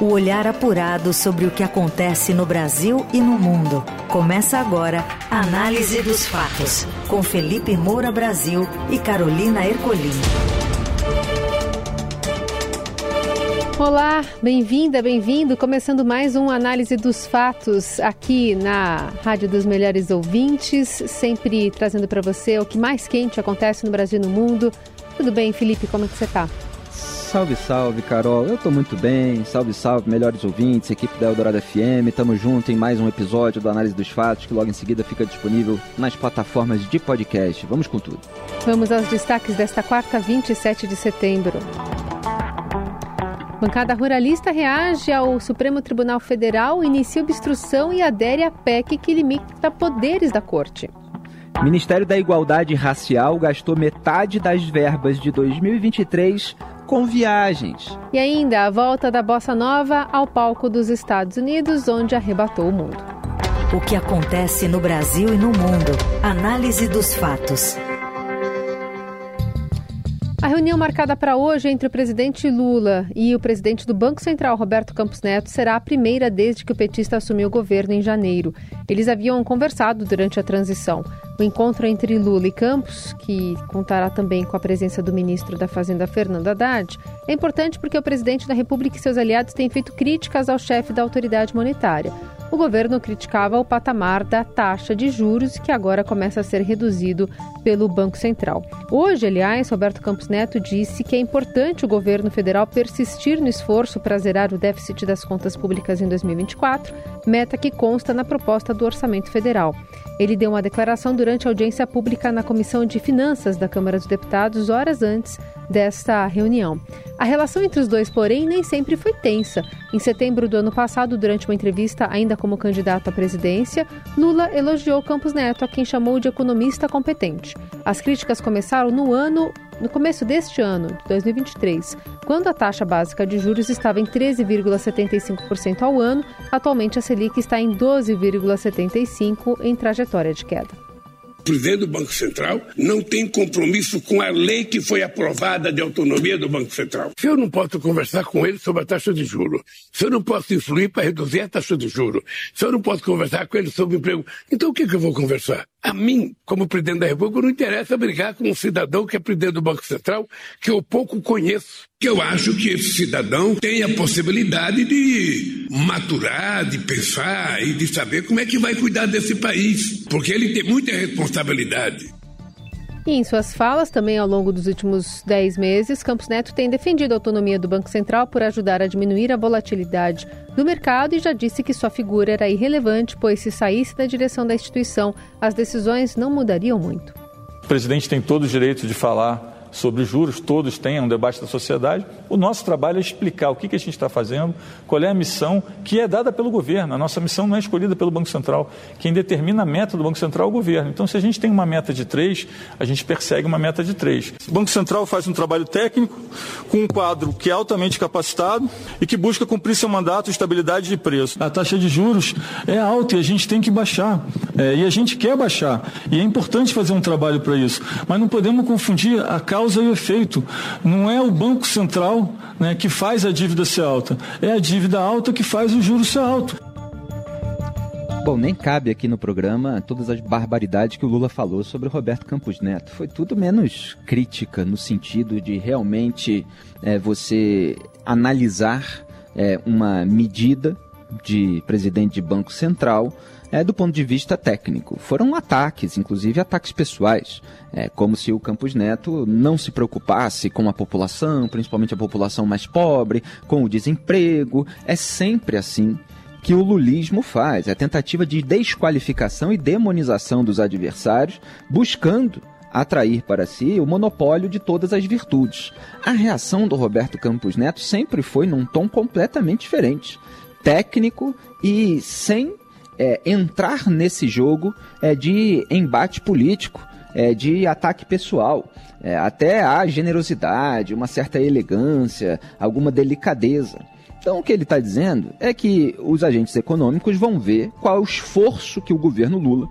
O olhar apurado sobre o que acontece no Brasil e no mundo. Começa agora a Análise dos Fatos, com Felipe Moura Brasil e Carolina Ercolim. Olá, bem-vinda, bem-vindo. Começando mais um Análise dos Fatos aqui na Rádio dos Melhores Ouvintes, sempre trazendo para você o que mais quente acontece no Brasil e no mundo. Tudo bem, Felipe? Como é que você está? Salve, salve, Carol. Eu tô muito bem. Salve, salve, melhores ouvintes, equipe da Eldorado FM. Tamo junto em mais um episódio do Análise dos Fatos, que logo em seguida fica disponível nas plataformas de podcast. Vamos com tudo. Vamos aos destaques desta quarta, 27 de setembro. Bancada Ruralista reage ao Supremo Tribunal Federal, inicia obstrução e adere à PEC que limita poderes da Corte. Ministério da Igualdade Racial gastou metade das verbas de 2023 com viagens. E ainda a volta da bossa nova ao palco dos Estados Unidos, onde arrebatou o mundo. O que acontece no Brasil e no mundo. Análise dos fatos. A reunião marcada para hoje entre o presidente Lula e o presidente do Banco Central, Roberto Campos Neto, será a primeira desde que o petista assumiu o governo em janeiro. Eles haviam conversado durante a transição. O encontro entre Lula e Campos, que contará também com a presença do ministro da Fazenda, Fernando Haddad, é importante porque o presidente da República e seus aliados têm feito críticas ao chefe da autoridade monetária o governo criticava o patamar da taxa de juros, que agora começa a ser reduzido pelo Banco Central. Hoje, aliás, Roberto Campos Neto disse que é importante o governo federal persistir no esforço para zerar o déficit das contas públicas em 2024, meta que consta na proposta do Orçamento Federal. Ele deu uma declaração durante a audiência pública na Comissão de Finanças da Câmara dos Deputados, horas antes desta reunião. A relação entre os dois, porém, nem sempre foi tensa. Em setembro do ano passado, durante uma entrevista ainda como candidato à presidência, Lula elogiou Campos Neto, a quem chamou de economista competente. As críticas começaram no ano no começo deste ano, 2023, quando a taxa básica de juros estava em 13,75% ao ano, atualmente a Selic está em 12,75% em trajetória de queda presidente do Banco Central não tem compromisso com a lei que foi aprovada de autonomia do Banco Central. Se eu não posso conversar com ele sobre a taxa de juros, se eu não posso influir para reduzir a taxa de juros, se eu não posso conversar com ele sobre emprego, então o que, que eu vou conversar? A mim, como presidente da República, não interessa brigar com um cidadão que é presidente do Banco Central, que eu pouco conheço. Que eu acho que esse cidadão tem a possibilidade de maturar, de pensar e de saber como é que vai cuidar desse país, porque ele tem muita responsabilidade. E em suas falas, também ao longo dos últimos 10 meses, Campos Neto tem defendido a autonomia do Banco Central por ajudar a diminuir a volatilidade do mercado e já disse que sua figura era irrelevante, pois se saísse da direção da instituição, as decisões não mudariam muito. O presidente tem todo o direito de falar sobre juros, todos têm, é um debate da sociedade. O nosso trabalho é explicar o que, que a gente está fazendo, qual é a missão que é dada pelo governo. A nossa missão não é escolhida pelo Banco Central. Quem determina a meta do Banco Central é o governo. Então, se a gente tem uma meta de três, a gente persegue uma meta de três. O Banco Central faz um trabalho técnico com um quadro que é altamente capacitado e que busca cumprir seu mandato de estabilidade de preço. A taxa de juros é alta e a gente tem que baixar. É, e a gente quer baixar. E é importante fazer um trabalho para isso. Mas não podemos confundir a causa e o efeito. Não é o Banco Central né, que faz a dívida ser alta, é a dívida alta que faz o juro ser alto. Bom, nem cabe aqui no programa todas as barbaridades que o Lula falou sobre o Roberto Campos Neto. Foi tudo menos crítica, no sentido de realmente é, você analisar é, uma medida de presidente de Banco Central é, do ponto de vista técnico. Foram ataques, inclusive ataques pessoais, é, como se o Campos Neto não se preocupasse com a população, principalmente a população mais pobre, com o desemprego. É sempre assim que o lulismo faz, é a tentativa de desqualificação e demonização dos adversários, buscando atrair para si o monopólio de todas as virtudes. A reação do Roberto Campos Neto sempre foi num tom completamente diferente, técnico e sem é, entrar nesse jogo é, de embate político, é, de ataque pessoal. É, até há generosidade, uma certa elegância, alguma delicadeza. Então, o que ele está dizendo é que os agentes econômicos vão ver qual o esforço que o governo Lula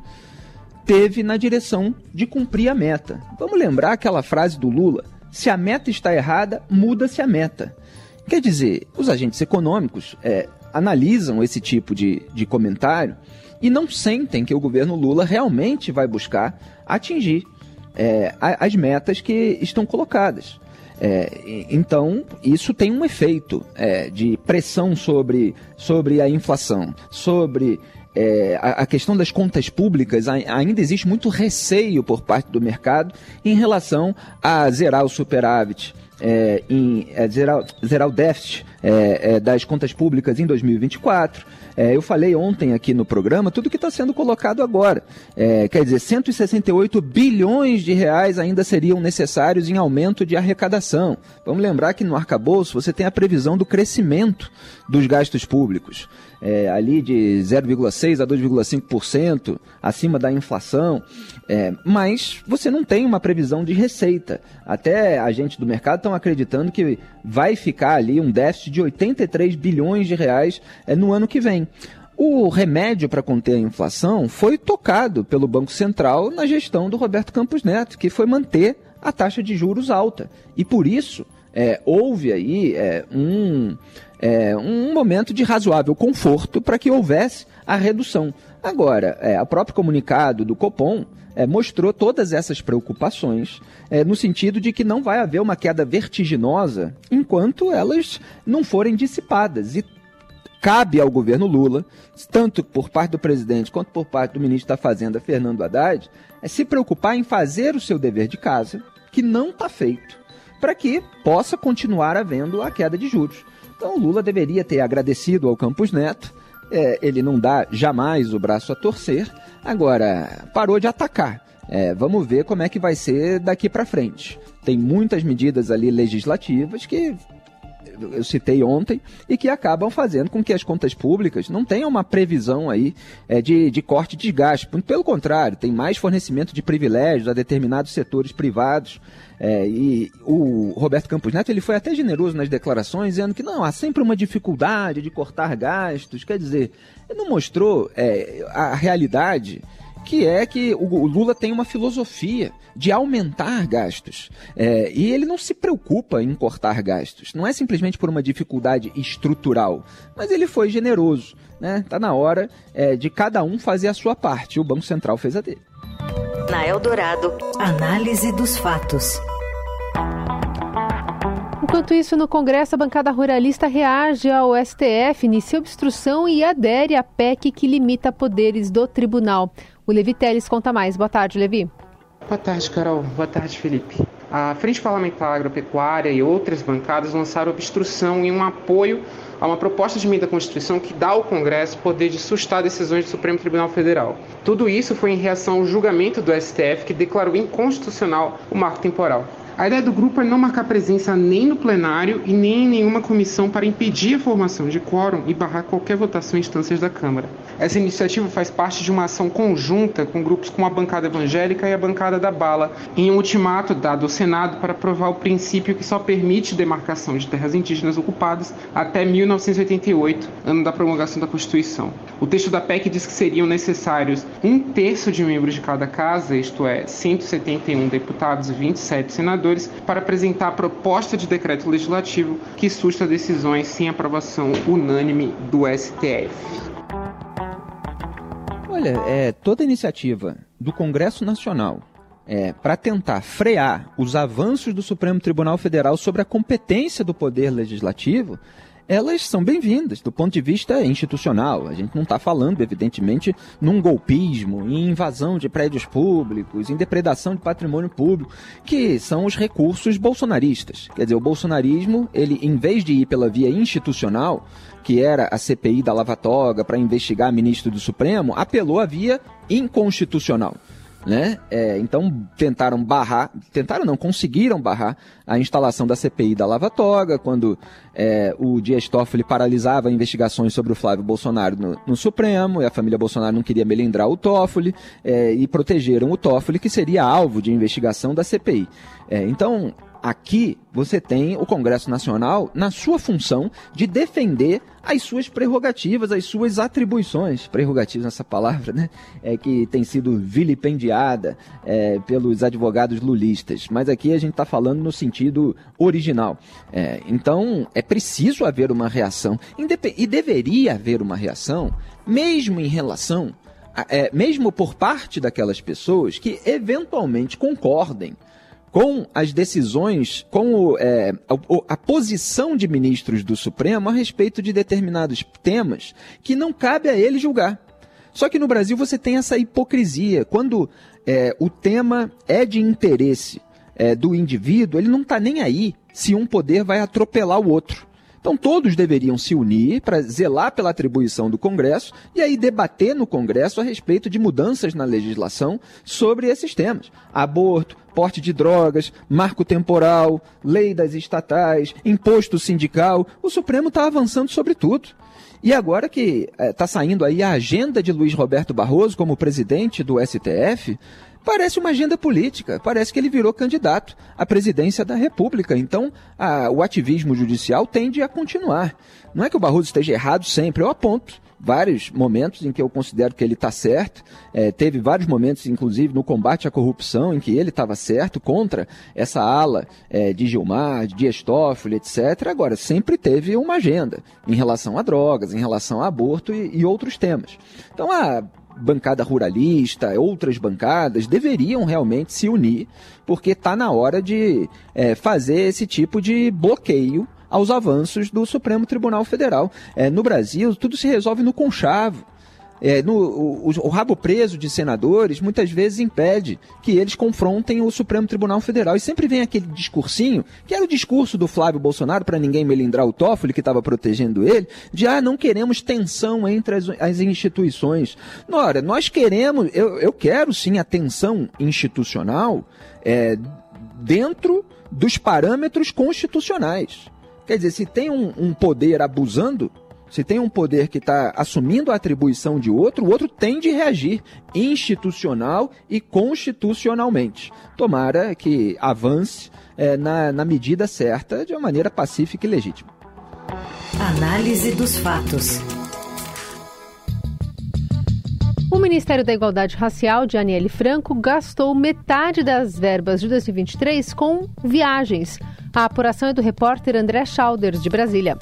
teve na direção de cumprir a meta. Vamos lembrar aquela frase do Lula: se a meta está errada, muda-se a meta. Quer dizer, os agentes econômicos é, analisam esse tipo de, de comentário e não sentem que o governo Lula realmente vai buscar atingir é, as metas que estão colocadas. É, então, isso tem um efeito é, de pressão sobre, sobre a inflação, sobre é, a, a, questão das contas públicas. ainda existe muito receio por parte do mercado em relação a zerar o superávit. É, em é, zerar, zerar o déficit é, é, das contas públicas em 2024. É, eu falei ontem aqui no programa tudo que está sendo colocado agora. É, quer dizer, 168 bilhões de reais ainda seriam necessários em aumento de arrecadação. Vamos lembrar que no arcabouço você tem a previsão do crescimento dos gastos públicos. É, ali de 0,6% a 2,5% acima da inflação, é, mas você não tem uma previsão de receita. Até agentes do mercado estão acreditando que vai ficar ali um déficit de 83 bilhões de reais é, no ano que vem. O remédio para conter a inflação foi tocado pelo Banco Central na gestão do Roberto Campos Neto, que foi manter a taxa de juros alta. E por isso é, houve aí é, um, é, um momento de razoável conforto para que houvesse a redução. Agora, é, o próprio comunicado do Copom é, mostrou todas essas preocupações é, no sentido de que não vai haver uma queda vertiginosa enquanto elas não forem dissipadas. E cabe ao governo Lula, tanto por parte do presidente quanto por parte do ministro da Fazenda, Fernando Haddad, é se preocupar em fazer o seu dever de casa, que não está feito, para que possa continuar havendo a queda de juros. Então Lula deveria ter agradecido ao Campos Neto, é, ele não dá jamais o braço a torcer, agora parou de atacar. É, vamos ver como é que vai ser daqui para frente. Tem muitas medidas ali legislativas que eu citei ontem e que acabam fazendo com que as contas públicas não tenham uma previsão aí é, de, de corte de gasto. Pelo contrário, tem mais fornecimento de privilégios a determinados setores privados. É, e o Roberto Campos Neto ele foi até generoso nas declarações, dizendo que não, há sempre uma dificuldade de cortar gastos. Quer dizer, ele não mostrou é, a realidade que é que o Lula tem uma filosofia de aumentar gastos. É, e ele não se preocupa em cortar gastos. Não é simplesmente por uma dificuldade estrutural, mas ele foi generoso. Né? Tá na hora é, de cada um fazer a sua parte. O Banco Central fez a dele. Na Eldorado, análise dos fatos. Enquanto isso, no Congresso, a bancada ruralista reage ao STF, inicia obstrução e adere à PEC que limita poderes do tribunal. O Levi Teles conta mais. Boa tarde, Levi. Boa tarde, Carol. Boa tarde, Felipe. A Frente Parlamentar Agropecuária e outras bancadas lançaram obstrução em um apoio a uma proposta de emenda à Constituição que dá ao Congresso poder de sustar decisões do Supremo Tribunal Federal. Tudo isso foi em reação ao julgamento do STF que declarou inconstitucional o marco temporal. A ideia do grupo é não marcar presença nem no plenário e nem em nenhuma comissão para impedir a formação de quórum e barrar qualquer votação em instâncias da Câmara. Essa iniciativa faz parte de uma ação conjunta com grupos como a bancada evangélica e a bancada da bala, em um ultimato dado ao Senado para aprovar o princípio que só permite demarcação de terras indígenas ocupadas até 1988, ano da promulgação da Constituição. O texto da PEC diz que seriam necessários um terço de membros de cada casa, isto é, 171 deputados e 27 senadores para apresentar a proposta de decreto legislativo que susta decisões sem aprovação unânime do STF. Olha, é, toda iniciativa do Congresso Nacional é, para tentar frear os avanços do Supremo Tribunal Federal sobre a competência do Poder Legislativo elas são bem-vindas do ponto de vista institucional. A gente não está falando, evidentemente, num golpismo, em invasão de prédios públicos, em depredação de patrimônio público, que são os recursos bolsonaristas. Quer dizer, o bolsonarismo, ele, em vez de ir pela via institucional, que era a CPI da Lava Toga para investigar ministro do Supremo, apelou à via inconstitucional né? É, então tentaram barrar, tentaram não, conseguiram barrar a instalação da CPI da Lava Toga, quando é, o Dias Toffoli paralisava investigações sobre o Flávio Bolsonaro no, no, Supremo, e a família Bolsonaro não queria melindrar o Toffoli, é, e protegeram o Toffoli, que seria alvo de investigação da CPI. É, então, aqui você tem o Congresso Nacional na sua função de defender as suas prerrogativas, as suas atribuições. Prerrogativas, essa palavra, né? É que tem sido vilipendiada é, pelos advogados lulistas. Mas aqui a gente está falando no sentido original. É, então, é preciso haver uma reação. E deveria haver uma reação, mesmo em relação é, mesmo por parte daquelas pessoas que eventualmente concordem com as decisões, com o, é, a, a, posição de ministros do Supremo a respeito de determinados temas que não cabe a ele julgar. Só que no Brasil você tem essa hipocrisia. Quando é, o tema é de interesse é, do indivíduo, ele não está nem aí se um poder vai atropelar o outro. Então todos deveriam se unir para zelar pela atribuição do Congresso e aí debater no Congresso a respeito de mudanças na legislação sobre esses temas. Aborto, porte de drogas, marco temporal, lei das estatais, imposto sindical. O Supremo está avançando sobre tudo. E agora que está é, saindo aí a agenda de Luiz Roberto Barroso como presidente do STF, parece uma agenda política, parece que ele virou candidato à presidência da República. Então, a, o ativismo judicial tende a continuar. Não é que o Barroso esteja errado sempre, eu aponto vários momentos em que eu considero que ele está certo. É, teve vários momentos, inclusive, no combate à corrupção, em que ele estava certo contra essa ala é, de Gilmar, de Dias Toffoli, etc. Agora, sempre teve uma agenda em relação a drogas, em relação a aborto e, e outros temas. Então, a bancada ruralista, outras bancadas, deveriam realmente se unir, porque está na hora de é, fazer esse tipo de bloqueio aos avanços do Supremo Tribunal Federal. É, no Brasil, tudo se resolve no conchavo é, no, o, o, rabo preso de senadores muitas vezes impede que eles confrontem o Supremo Tribunal Federal. E sempre vem aquele discursinho, que era o discurso do Flávio Bolsonaro, para ninguém melindrar o Toffoli, que estava protegendo ele, de ah, não queremos tensão entre as, as instituições. Ora, nós queremos, eu, eu quero sim a tensão institucional é, dentro dos parâmetros constitucionais. Quer dizer, se tem um, um poder abusando se tem um poder que está assumindo a atribuição de outro, o outro tem de reagir institucional e constitucionalmente. Tomara que avance é, na, na medida certa, de uma maneira pacífica e legítima. Análise dos fatos. O Ministério da Igualdade Racial de Aniele Franco gastou metade das verbas de 2023 com viagens. A apuração é do repórter André Schauders, de Brasília.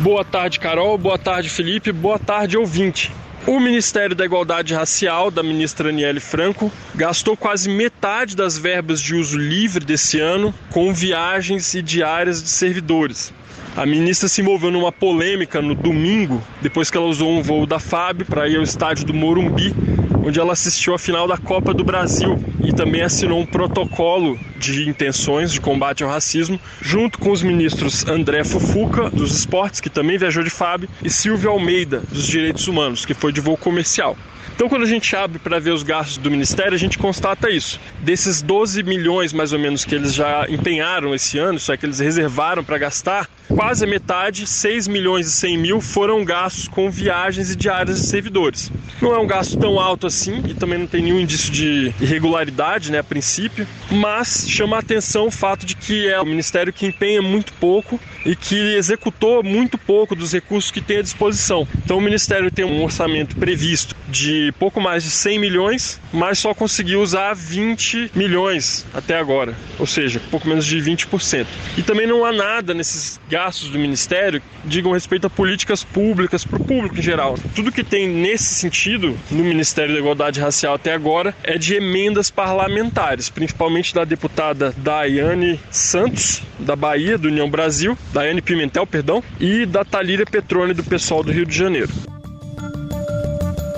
Boa tarde, Carol. Boa tarde, Felipe. Boa tarde, ouvinte. O Ministério da Igualdade Racial, da ministra Aniele Franco, gastou quase metade das verbas de uso livre desse ano com viagens e diárias de servidores. A ministra se envolveu numa polêmica no domingo, depois que ela usou um voo da FAB para ir ao estádio do Morumbi, onde ela assistiu à final da Copa do Brasil e também assinou um protocolo de intenções de combate ao racismo, junto com os ministros André Fufuca, dos esportes, que também viajou de FAB, e Silvio Almeida, dos direitos humanos, que foi de voo comercial. Então, quando a gente abre para ver os gastos do Ministério, a gente constata isso. Desses 12 milhões, mais ou menos, que eles já empenharam esse ano, isso é que eles reservaram para gastar, quase a metade, 6 milhões e 100 mil, foram gastos com viagens e diárias de servidores. Não é um gasto tão alto assim e também não tem nenhum indício de irregularidade, né, a princípio, mas chama a atenção o fato de que é o Ministério que empenha muito pouco e que executou muito pouco dos recursos que tem à disposição. Então, o Ministério tem um orçamento previsto de pouco mais de 100 milhões, mas só conseguiu usar 20 milhões até agora, ou seja, pouco menos de 20%. E também não há nada nesses gastos do Ministério que digam respeito a políticas públicas para o público em geral. Tudo que tem nesse sentido no Ministério da Igualdade Racial até agora é de emendas parlamentares, principalmente da deputada Daiane Santos, da Bahia, do União Brasil, Daiane Pimentel, perdão, e da Talíria Petrone, do pessoal do Rio de Janeiro.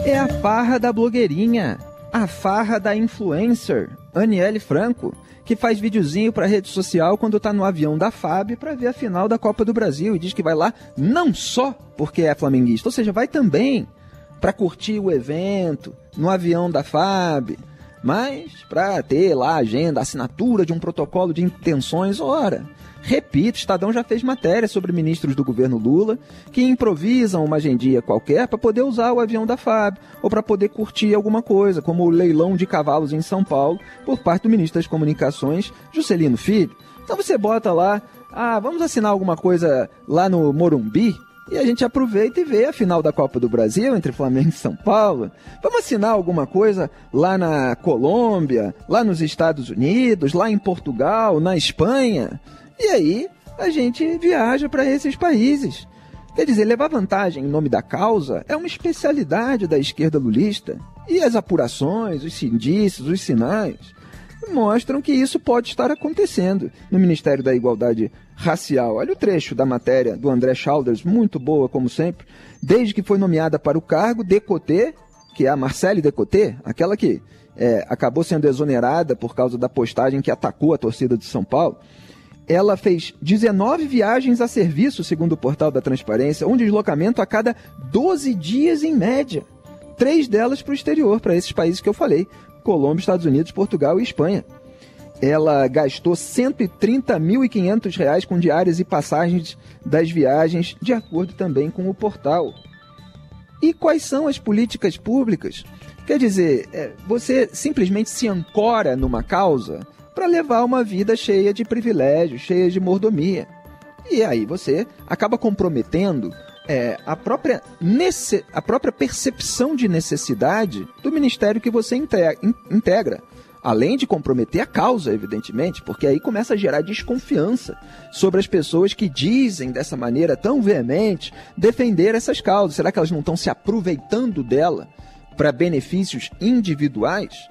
É a farra da blogueirinha, a farra da influencer, Aniele Franco, que faz videozinho para rede social quando tá no avião da FAB para ver a final da Copa do Brasil e diz que vai lá não só porque é flamenguista, ou seja, vai também para curtir o evento no avião da FAB, mas para ter lá a agenda, assinatura de um protocolo de intenções, ora, Repito, Estadão já fez matéria sobre ministros do governo Lula que improvisam uma agendia qualquer para poder usar o avião da FAB ou para poder curtir alguma coisa, como o leilão de cavalos em São Paulo por parte do ministro das Comunicações, Juscelino Filho. Então você bota lá, ah, vamos assinar alguma coisa lá no Morumbi, e a gente aproveita e vê a final da Copa do Brasil entre Flamengo e São Paulo. Vamos assinar alguma coisa lá na Colômbia, lá nos Estados Unidos, lá em Portugal, na Espanha. E aí a gente viaja para esses países. Quer dizer, levar vantagem em nome da causa é uma especialidade da esquerda lulista. E as apurações, os indícios, os sinais mostram que isso pode estar acontecendo no Ministério da Igualdade Racial. Olha o trecho da matéria do André Chalders, muito boa como sempre. Desde que foi nomeada para o cargo, Decoté, que é a Marcele Decoté, aquela que é, acabou sendo exonerada por causa da postagem que atacou a torcida de São Paulo, ela fez 19 viagens a serviço, segundo o portal da Transparência, um deslocamento a cada 12 dias em média. Três delas para o exterior, para esses países que eu falei: Colômbia, Estados Unidos, Portugal e Espanha. Ela gastou R$ 130.500 com diárias e passagens das viagens, de acordo também com o portal. E quais são as políticas públicas? Quer dizer, é, você simplesmente se ancora numa causa para levar uma vida cheia de privilégios, cheia de mordomia. E aí você acaba comprometendo é, a, própria nesse, a própria percepção de necessidade do ministério que você integra. Além de comprometer a causa, evidentemente, porque aí começa a gerar desconfiança sobre as pessoas que dizem dessa maneira tão veemente defender essas causas. Será que elas não estão se aproveitando dela para benefícios individuais?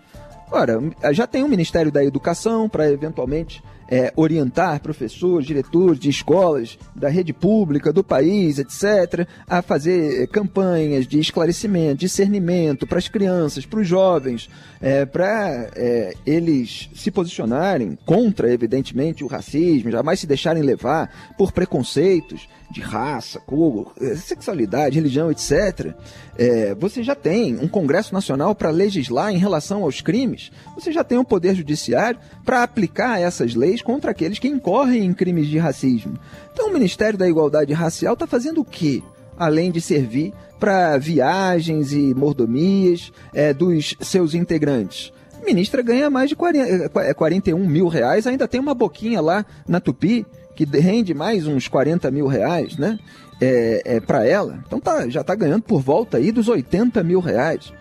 Ora, já tem o Ministério da Educação para eventualmente é, orientar professores, diretores de escolas da rede pública do país, etc., a fazer é, campanhas de esclarecimento, discernimento para as crianças, para os jovens, é, para é, eles se posicionarem contra, evidentemente, o racismo, jamais se deixarem levar por preconceitos de raça, cor, é, sexualidade, religião, etc., é, você já tem um Congresso Nacional para legislar em relação aos crimes, você já tem um Poder Judiciário para aplicar essas leis contra aqueles que incorrem em crimes de racismo. Então o Ministério da Igualdade Racial está fazendo o quê? Além de servir para viagens e mordomias é, dos seus integrantes. Ministra ganha mais de 40, 41 é, mil reais, ainda tem uma boquinha lá na Tupi que rende mais uns 40 mil reais, né? É, é para ela. Então tá, já está ganhando por volta aí dos 80 mil reais.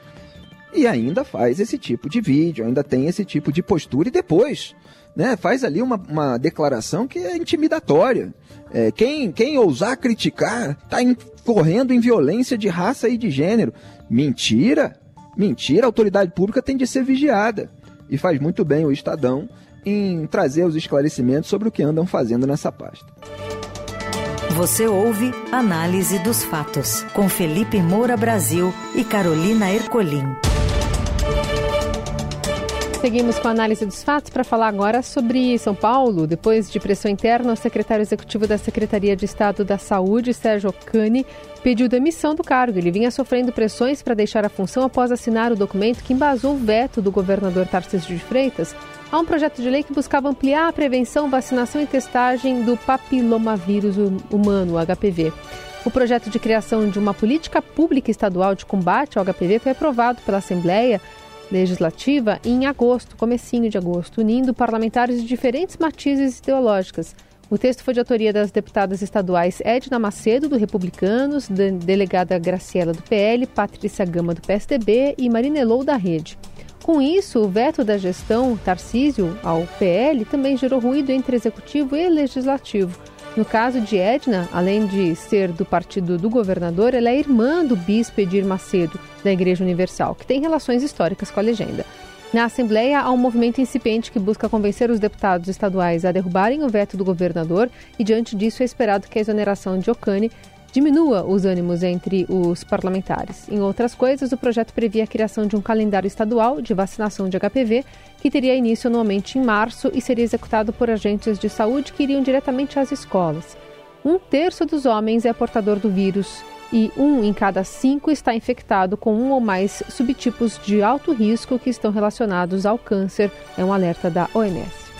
E ainda faz esse tipo de vídeo, ainda tem esse tipo de postura e depois né, faz ali uma, uma declaração que é intimidatória. É, quem, quem ousar criticar está incorrendo em violência de raça e de gênero. Mentira! Mentira, a autoridade pública tem de ser vigiada. E faz muito bem o Estadão em trazer os esclarecimentos sobre o que andam fazendo nessa pasta. Você ouve Análise dos Fatos, com Felipe Moura Brasil e Carolina Ercolim. Seguimos com a análise dos fatos para falar agora sobre São Paulo. Depois de pressão interna, o secretário executivo da Secretaria de Estado da Saúde, Sérgio Cani, pediu demissão do cargo. Ele vinha sofrendo pressões para deixar a função após assinar o documento que embasou o veto do governador Tarcísio de Freitas a um projeto de lei que buscava ampliar a prevenção, vacinação e testagem do papilomavírus humano, HPV. O projeto de criação de uma política pública estadual de combate ao HPV foi aprovado pela Assembleia legislativa em agosto, comecinho de agosto, unindo parlamentares de diferentes matizes ideológicas. O texto foi de autoria das deputadas estaduais Edna Macedo, do Republicanos, da delegada Graciela, do PL, Patrícia Gama, do PSDB e Marinelou, da Rede. Com isso, o veto da gestão Tarcísio ao PL também gerou ruído entre executivo e legislativo. No caso de Edna, além de ser do partido do governador, ela é irmã do bispo Edir Macedo, da Igreja Universal, que tem relações históricas com a legenda. Na Assembleia, há um movimento incipiente que busca convencer os deputados estaduais a derrubarem o veto do governador e, diante disso, é esperado que a exoneração de Ocane diminua os ânimos entre os parlamentares. Em outras coisas, o projeto previa a criação de um calendário estadual de vacinação de HPV, que teria início anualmente em março e seria executado por agentes de saúde que iriam diretamente às escolas. Um terço dos homens é portador do vírus e um em cada cinco está infectado com um ou mais subtipos de alto risco que estão relacionados ao câncer, é um alerta da OMS.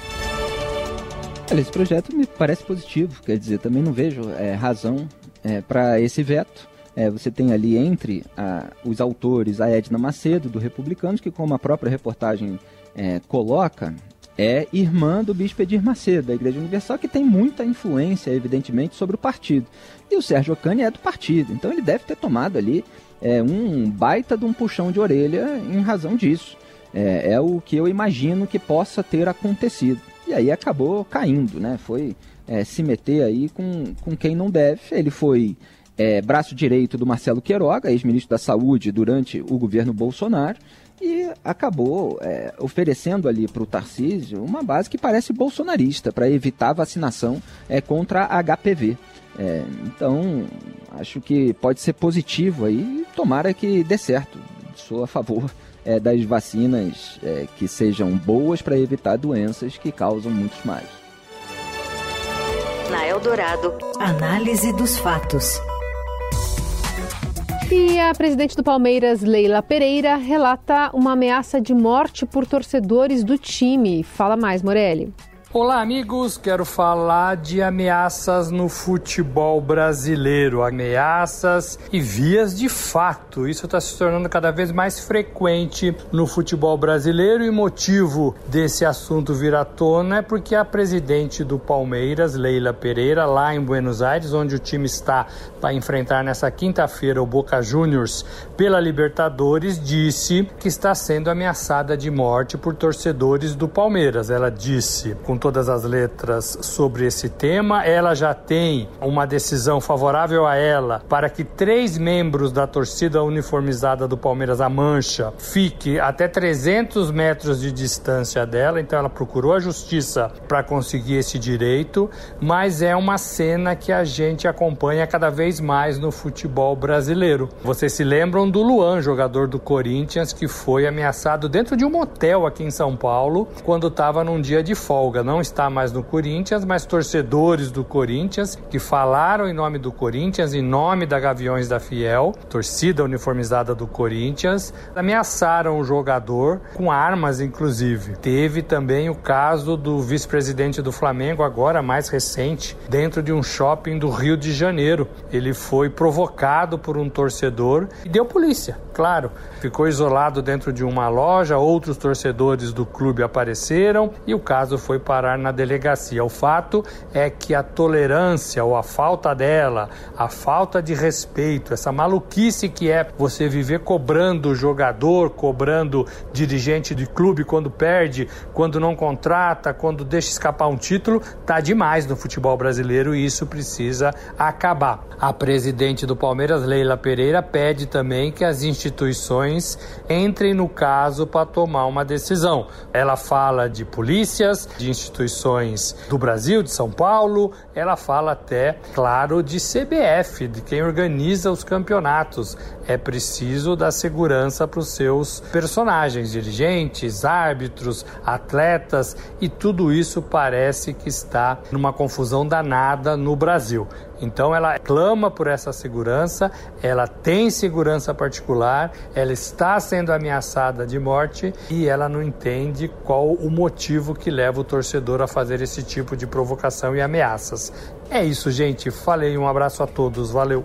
Esse projeto me parece positivo, quer dizer, também não vejo é, razão é, para esse veto. É, você tem ali entre a, os autores a Edna Macedo, do Republicanos, que, como a própria reportagem é, coloca, é irmã do bispo Edir Macedo, da Igreja Universal, que tem muita influência, evidentemente, sobre o partido. E o Sérgio Ocani é do partido, então ele deve ter tomado ali é, um baita de um puxão de orelha em razão disso. É, é o que eu imagino que possa ter acontecido. E aí acabou caindo, né? Foi é, se meter aí com, com quem não deve. Ele foi é, braço direito do Marcelo Queiroga, ex-ministro da Saúde durante o governo Bolsonaro, e acabou é, oferecendo ali para o Tarcísio uma base que parece bolsonarista para evitar vacinação é, contra HPV. É, então, acho que pode ser positivo aí, tomara que dê certo. Sou a favor é, das vacinas é, que sejam boas para evitar doenças que causam muitos males. Na Eldorado, análise dos fatos. E a presidente do Palmeiras, Leila Pereira, relata uma ameaça de morte por torcedores do time. Fala mais, Morelli. Olá, amigos. Quero falar de ameaças no futebol brasileiro. Ameaças e vias de fato. Isso está se tornando cada vez mais frequente no futebol brasileiro e motivo desse assunto vir à tona é porque a presidente do Palmeiras, Leila Pereira, lá em Buenos Aires, onde o time está para enfrentar nessa quinta-feira o Boca Juniors pela Libertadores, disse que está sendo ameaçada de morte por torcedores do Palmeiras. Ela disse com todas as letras sobre esse tema. Ela já tem uma decisão favorável a ela para que três membros da torcida uniformizada do Palmeiras, a Mancha, fique até 300 metros de distância dela. Então ela procurou a justiça para conseguir esse direito, mas é uma cena que a gente acompanha cada vez mais no futebol brasileiro. Vocês se lembram do Luan, jogador do Corinthians, que foi ameaçado dentro de um motel aqui em São Paulo quando estava num dia de folga não está mais no Corinthians, mas torcedores do Corinthians que falaram em nome do Corinthians, em nome da Gaviões da Fiel, torcida uniformizada do Corinthians, ameaçaram o jogador com armas, inclusive. Teve também o caso do vice-presidente do Flamengo, agora mais recente, dentro de um shopping do Rio de Janeiro. Ele foi provocado por um torcedor e deu polícia, claro. Ficou isolado dentro de uma loja, outros torcedores do clube apareceram e o caso foi para parar na delegacia. O fato é que a tolerância ou a falta dela, a falta de respeito, essa maluquice que é você viver cobrando jogador, cobrando dirigente de clube quando perde, quando não contrata, quando deixa escapar um título, tá demais no futebol brasileiro e isso precisa acabar. A presidente do Palmeiras, Leila Pereira, pede também que as instituições entrem no caso para tomar uma decisão. Ela fala de polícias, de instituições instituições do Brasil, de São Paulo, ela fala até, claro, de CBF, de quem organiza os campeonatos. É preciso dar segurança para os seus personagens, dirigentes, árbitros, atletas, e tudo isso parece que está numa confusão danada no Brasil. Então ela clama por essa segurança, ela tem segurança particular, ela está sendo ameaçada de morte e ela não entende qual o motivo que leva o torcedor a fazer esse tipo de provocação e ameaças. É isso, gente. Falei, um abraço a todos. Valeu.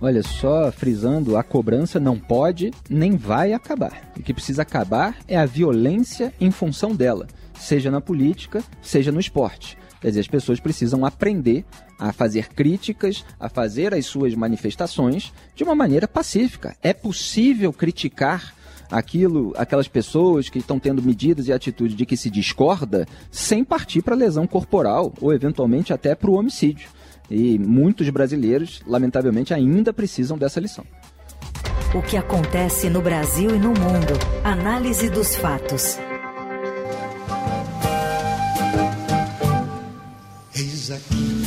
Olha, só frisando, a cobrança não pode nem vai acabar. O que precisa acabar é a violência em função dela, seja na política, seja no esporte. Quer dizer, as pessoas precisam aprender a fazer críticas, a fazer as suas manifestações de uma maneira pacífica. É possível criticar aquilo, aquelas pessoas que estão tendo medidas e atitudes de que se discorda, sem partir para lesão corporal ou eventualmente até para o homicídio. E muitos brasileiros, lamentavelmente, ainda precisam dessa lição. O que acontece no Brasil e no mundo. Análise dos fatos.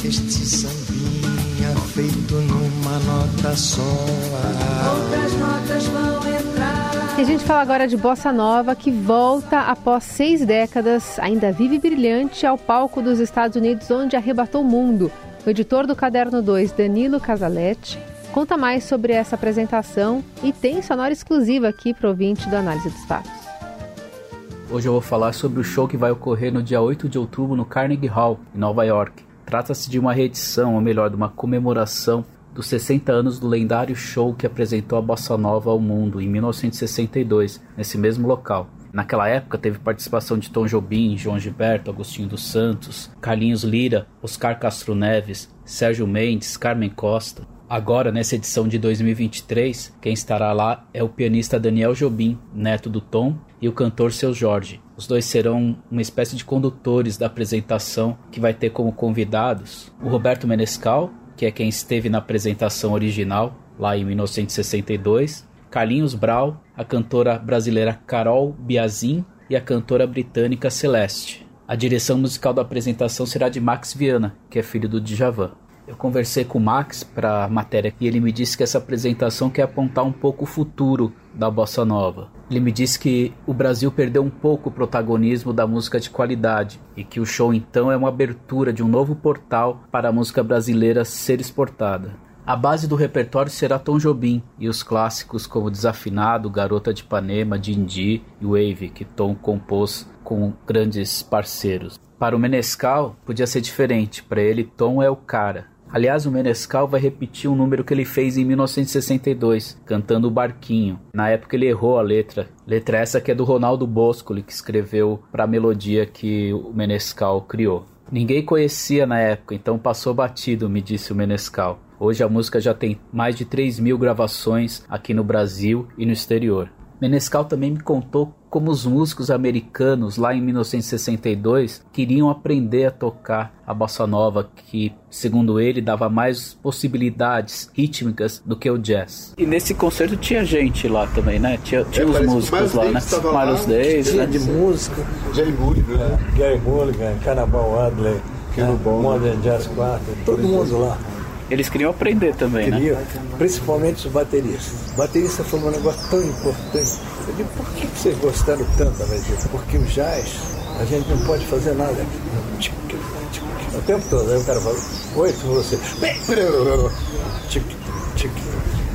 Este sambinha feito numa nota só. Outras notas vão entrar. E a gente fala agora de Bossa Nova, que volta após seis décadas, ainda vive brilhante, ao palco dos Estados Unidos, onde arrebatou o mundo. O editor do Caderno 2, Danilo Casaletti, conta mais sobre essa apresentação e tem sonora exclusiva aqui para o ouvinte do Análise dos Fatos. Hoje eu vou falar sobre o show que vai ocorrer no dia 8 de outubro no Carnegie Hall, em Nova York. Trata-se de uma reedição, ou melhor, de uma comemoração dos 60 anos do lendário show que apresentou a bossa nova ao mundo em 1962, nesse mesmo local. Naquela época teve participação de Tom Jobim, João Gilberto, Agostinho dos Santos, Carlinhos Lira, Oscar Castro Neves, Sérgio Mendes, Carmen Costa. Agora, nessa edição de 2023, quem estará lá é o pianista Daniel Jobim, neto do Tom, e o cantor Seu Jorge. Os dois serão uma espécie de condutores da apresentação que vai ter como convidados o Roberto Menescal, que é quem esteve na apresentação original, lá em 1962, Carlinhos Brau, a cantora brasileira Carol Biazin e a cantora britânica Celeste. A direção musical da apresentação será de Max Viana, que é filho do Djavan. Eu conversei com o Max para a matéria e ele me disse que essa apresentação quer apontar um pouco o futuro da bossa nova. Ele me disse que o Brasil perdeu um pouco o protagonismo da música de qualidade e que o show então é uma abertura de um novo portal para a música brasileira ser exportada. A base do repertório será Tom Jobim e os clássicos como Desafinado, Garota de Ipanema, Dindi e Wave, que Tom compôs com grandes parceiros. Para o Menescal, podia ser diferente. Para ele, Tom é o cara. Aliás, o Menescal vai repetir um número que ele fez em 1962, cantando o Barquinho. Na época ele errou a letra. Letra essa que é do Ronaldo Boscoli, que escreveu para a melodia que o Menescal criou. Ninguém conhecia na época, então passou batido, me disse o Menescal. Hoje a música já tem mais de 3 mil gravações aqui no Brasil e no exterior. Menescal também me contou como os músicos americanos lá em 1962 queriam aprender a tocar a bossa nova, que, segundo ele, dava mais possibilidades rítmicas do que o jazz. E nesse concerto tinha gente lá também, né? Tinha, tinha é, os músicos lá, né? Miles Davis, né? de música. Jerry Mulligan, né? Gary Mulligan, Cannibal Adley, né? Modern Jazz Quartet, todo mundo lá. Eles queriam aprender também, né? queriam, né? Principalmente os bateristas. Baterista foi um negócio tão importante. Eu digo, por que vocês gostaram tanto, Vezes? Porque o jazz, a gente não pode fazer nada. O tempo todo. Aí o cara fala, oi, você.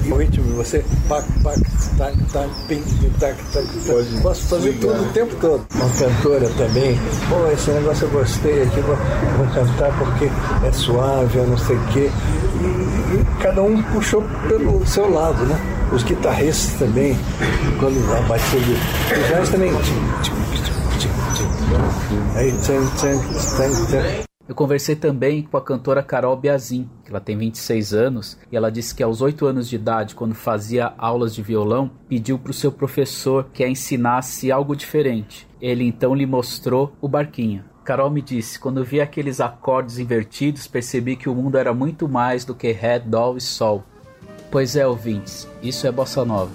E o ritmo, você. Pac, pac, tac, tac, ping, tac, tac, tac. Posso fazer tudo o tempo todo. Uma cantora também. Pô, esse negócio eu gostei aqui, vou, vou cantar porque é suave, eu não sei o quê. E, e cada um puxou pelo seu lado, né? Os guitarristas também, quando a batida do jazz também. Aí, tchan, tchan, tchan, tchan. Eu conversei também com a cantora Carol Biazin, que ela tem 26 anos, e ela disse que aos 8 anos de idade, quando fazia aulas de violão, pediu para o seu professor que a ensinasse algo diferente. Ele então lhe mostrou o barquinho. Carol me disse: quando vi aqueles acordes invertidos, percebi que o mundo era muito mais do que Ré, Dó e Sol. Pois é, ouvintes, isso é bossa nova.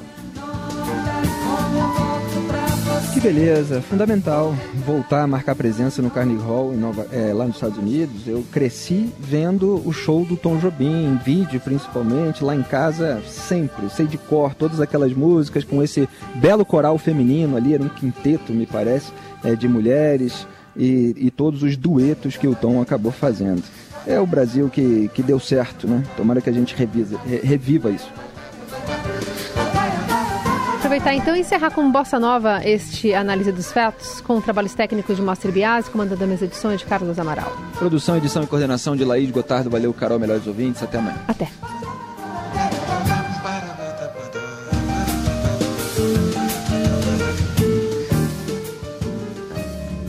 Que beleza, fundamental voltar a marcar presença no Carnegie Hall Nova, é, lá nos Estados Unidos. Eu cresci vendo o show do Tom Jobim, em vídeo principalmente, lá em casa sempre, sei de cor todas aquelas músicas com esse belo coral feminino ali, era um quinteto, me parece, é, de mulheres e, e todos os duetos que o Tom acabou fazendo. É o Brasil que, que deu certo, né? Tomara que a gente reviva isso aproveitar então e encerrar com bossa nova este análise dos fatos com trabalhos técnicos de Mostre Biasi, comandando as edições de Carlos Amaral. Produção, edição e coordenação de Laís Gotardo. Valeu, Carol, melhores ouvintes. Até amanhã. Até.